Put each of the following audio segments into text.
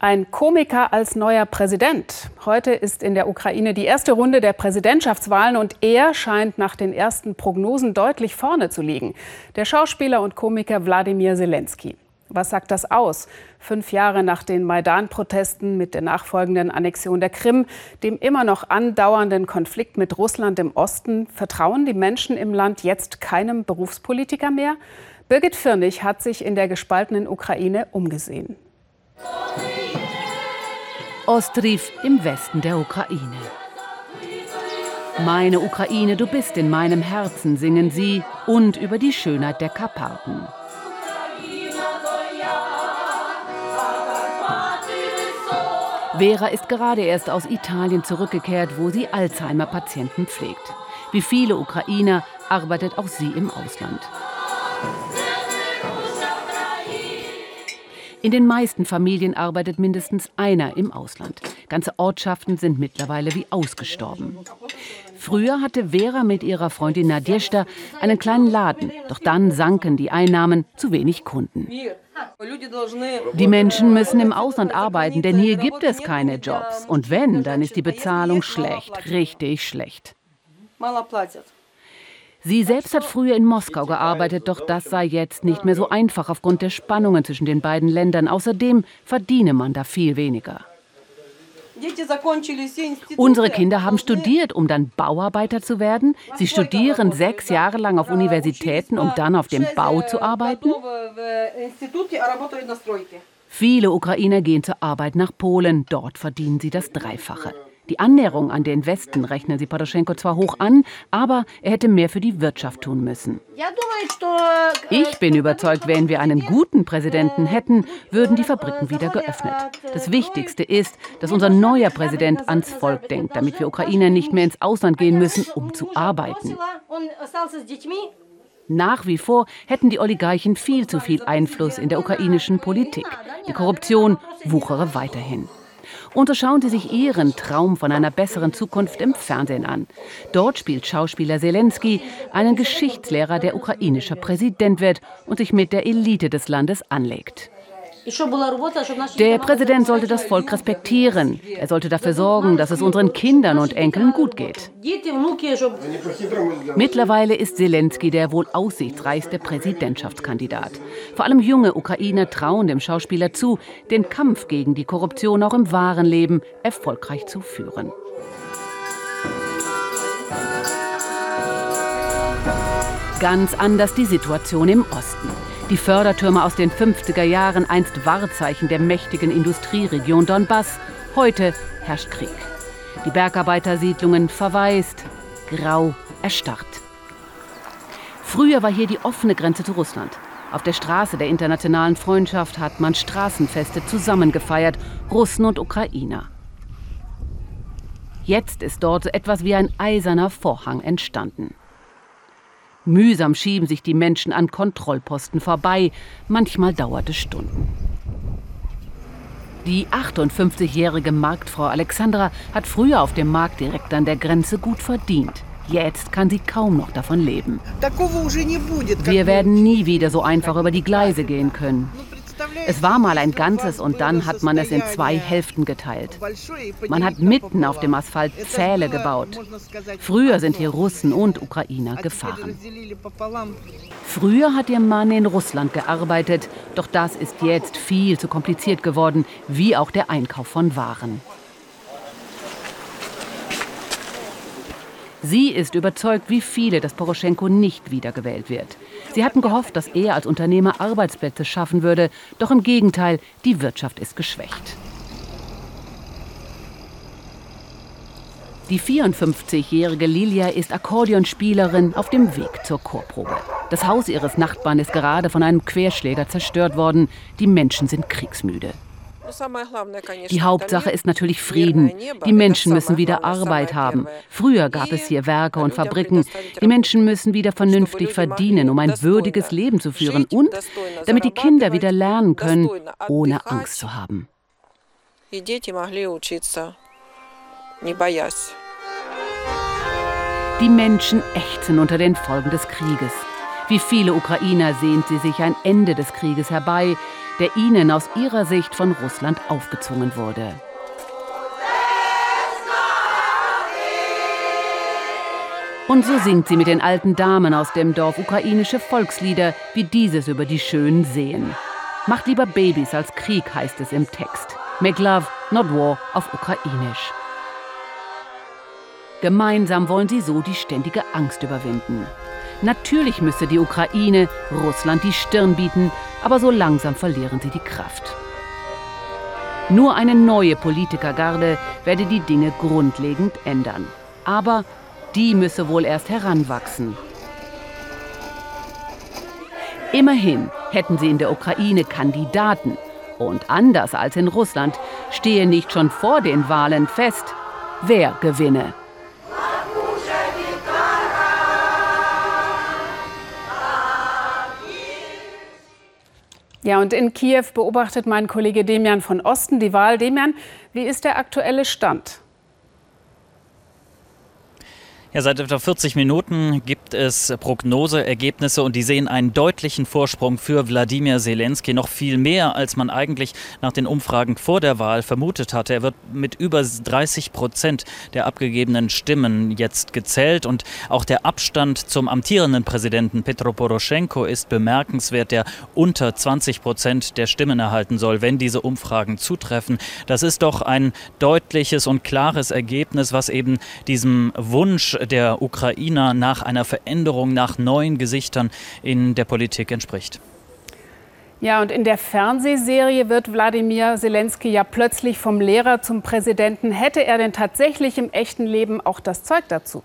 Ein Komiker als neuer Präsident. Heute ist in der Ukraine die erste Runde der Präsidentschaftswahlen und er scheint nach den ersten Prognosen deutlich vorne zu liegen. Der Schauspieler und Komiker Wladimir Zelensky. Was sagt das aus? Fünf Jahre nach den Maidan-Protesten mit der nachfolgenden Annexion der Krim, dem immer noch andauernden Konflikt mit Russland im Osten, vertrauen die Menschen im Land jetzt keinem Berufspolitiker mehr? Birgit Firnig hat sich in der gespaltenen Ukraine umgesehen. Ostriv im Westen der Ukraine. Meine Ukraine, du bist in meinem Herzen, singen sie, und über die Schönheit der Karpaten. Vera ist gerade erst aus Italien zurückgekehrt, wo sie Alzheimer-Patienten pflegt. Wie viele Ukrainer arbeitet auch sie im Ausland. In den meisten Familien arbeitet mindestens einer im Ausland. Ganze Ortschaften sind mittlerweile wie ausgestorben. Früher hatte Vera mit ihrer Freundin Nadjeshta einen kleinen Laden, doch dann sanken die Einnahmen, zu wenig Kunden. Die Menschen müssen im Ausland arbeiten, denn hier gibt es keine Jobs. Und wenn, dann ist die Bezahlung schlecht, richtig schlecht. Sie selbst hat früher in Moskau gearbeitet, doch das sei jetzt nicht mehr so einfach aufgrund der Spannungen zwischen den beiden Ländern. Außerdem verdiene man da viel weniger. Unsere Kinder haben studiert, um dann Bauarbeiter zu werden. Sie studieren sechs Jahre lang auf Universitäten, um dann auf dem Bau zu arbeiten. Viele Ukrainer gehen zur Arbeit nach Polen. Dort verdienen sie das Dreifache. Die Annäherung an den Westen rechnen sie Poroschenko zwar hoch an, aber er hätte mehr für die Wirtschaft tun müssen. Ich bin überzeugt, wenn wir einen guten Präsidenten hätten, würden die Fabriken wieder geöffnet. Das Wichtigste ist, dass unser neuer Präsident ans Volk denkt, damit wir Ukrainer nicht mehr ins Ausland gehen müssen, um zu arbeiten. Nach wie vor hätten die Oligarchen viel zu viel Einfluss in der ukrainischen Politik. Die Korruption wuchere weiterhin. Und so schauen sie sich ihren Traum von einer besseren Zukunft im Fernsehen an. Dort spielt Schauspieler Zelensky einen Geschichtslehrer, der ukrainischer Präsident wird und sich mit der Elite des Landes anlegt. Der Präsident sollte das Volk respektieren. Er sollte dafür sorgen, dass es unseren Kindern und Enkeln gut geht. Mittlerweile ist Zelensky der wohl aussichtsreichste Präsidentschaftskandidat. Vor allem junge Ukrainer trauen dem Schauspieler zu, den Kampf gegen die Korruption auch im wahren Leben erfolgreich zu führen. Ganz anders die Situation im Osten. Die Fördertürme aus den 50er Jahren, einst Wahrzeichen der mächtigen Industrieregion Donbass, heute herrscht Krieg. Die Bergarbeitersiedlungen verwaist, grau, erstarrt. Früher war hier die offene Grenze zu Russland. Auf der Straße der internationalen Freundschaft hat man Straßenfeste zusammengefeiert, Russen und Ukrainer. Jetzt ist dort so etwas wie ein eiserner Vorhang entstanden. Mühsam schieben sich die Menschen an Kontrollposten vorbei. Manchmal dauert es Stunden. Die 58-jährige Marktfrau Alexandra hat früher auf dem Markt direkt an der Grenze gut verdient. Jetzt kann sie kaum noch davon leben. Wir werden nie wieder so einfach über die Gleise gehen können. Es war mal ein Ganzes und dann hat man es in zwei Hälften geteilt. Man hat mitten auf dem Asphalt Pfähle gebaut. Früher sind hier Russen und Ukrainer gefahren. Früher hat ihr Mann in Russland gearbeitet, doch das ist jetzt viel zu kompliziert geworden, wie auch der Einkauf von Waren. Sie ist überzeugt, wie viele, dass Poroschenko nicht wiedergewählt wird. Sie hatten gehofft, dass er als Unternehmer Arbeitsplätze schaffen würde, doch im Gegenteil, die Wirtschaft ist geschwächt. Die 54-jährige Lilia ist Akkordeonspielerin auf dem Weg zur Chorprobe. Das Haus ihres Nachbarn ist gerade von einem Querschläger zerstört worden. Die Menschen sind kriegsmüde. Die Hauptsache ist natürlich Frieden. Die Menschen müssen wieder Arbeit haben. Früher gab es hier Werke und Fabriken. Die Menschen müssen wieder vernünftig verdienen, um ein würdiges Leben zu führen und damit die Kinder wieder lernen können, ohne Angst zu haben. Die Menschen ächzen unter den Folgen des Krieges. Wie viele Ukrainer sehnt sie sich ein Ende des Krieges herbei, der ihnen aus ihrer Sicht von Russland aufgezwungen wurde. Und so singt sie mit den alten Damen aus dem Dorf ukrainische Volkslieder, wie dieses über die schönen Seen. Macht lieber Babys als Krieg, heißt es im Text. Make love, not war auf Ukrainisch. Gemeinsam wollen sie so die ständige Angst überwinden. Natürlich müsse die Ukraine Russland die Stirn bieten, aber so langsam verlieren sie die Kraft. Nur eine neue Politikergarde werde die Dinge grundlegend ändern. Aber die müsse wohl erst heranwachsen. Immerhin hätten sie in der Ukraine Kandidaten. Und anders als in Russland stehe nicht schon vor den Wahlen fest, wer gewinne. Ja, und in Kiew beobachtet mein Kollege Demian von Osten die Wahl. Demian, wie ist der aktuelle Stand? Ja, seit etwa 40 Minuten gibt es Prognoseergebnisse und die sehen einen deutlichen Vorsprung für Wladimir Zelensky. Noch viel mehr, als man eigentlich nach den Umfragen vor der Wahl vermutet hatte. Er wird mit über 30 Prozent der abgegebenen Stimmen jetzt gezählt und auch der Abstand zum amtierenden Präsidenten Petro Poroschenko ist bemerkenswert, der unter 20 Prozent der Stimmen erhalten soll, wenn diese Umfragen zutreffen. Das ist doch ein deutliches und klares Ergebnis, was eben diesem Wunsch der Ukrainer nach einer Veränderung, nach neuen Gesichtern in der Politik entspricht. Ja, und in der Fernsehserie wird Wladimir Zelensky ja plötzlich vom Lehrer zum Präsidenten. Hätte er denn tatsächlich im echten Leben auch das Zeug dazu?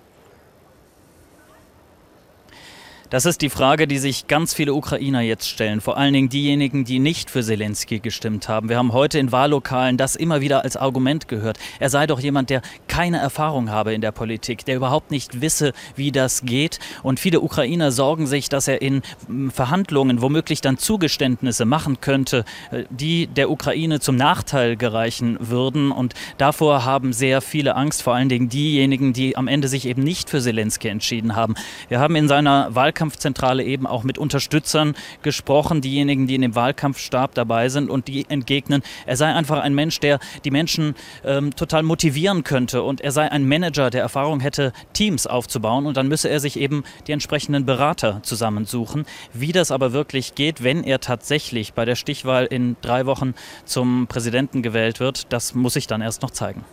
Das ist die Frage, die sich ganz viele Ukrainer jetzt stellen. Vor allen Dingen diejenigen, die nicht für Zelensky gestimmt haben. Wir haben heute in Wahllokalen das immer wieder als Argument gehört. Er sei doch jemand, der keine Erfahrung habe in der Politik, der überhaupt nicht wisse, wie das geht. Und viele Ukrainer sorgen sich, dass er in Verhandlungen womöglich dann Zugeständnisse machen könnte, äh, die der Ukraine zum Nachteil gereichen würden. Und davor haben sehr viele Angst, vor allen Dingen diejenigen, die am Ende sich eben nicht für Zelensky entschieden haben. Wir haben in seiner Wahlkampf Wahlkampfzentrale eben auch mit Unterstützern gesprochen, diejenigen, die in dem Wahlkampfstab dabei sind und die entgegnen, er sei einfach ein Mensch, der die Menschen ähm, total motivieren könnte und er sei ein Manager, der Erfahrung hätte, Teams aufzubauen und dann müsse er sich eben die entsprechenden Berater zusammensuchen. Wie das aber wirklich geht, wenn er tatsächlich bei der Stichwahl in drei Wochen zum Präsidenten gewählt wird, das muss sich dann erst noch zeigen.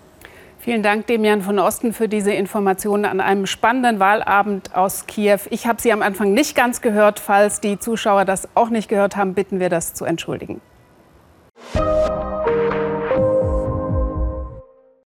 Vielen Dank, Demian von Osten, für diese Informationen an einem spannenden Wahlabend aus Kiew. Ich habe Sie am Anfang nicht ganz gehört. Falls die Zuschauer das auch nicht gehört haben, bitten wir das zu entschuldigen.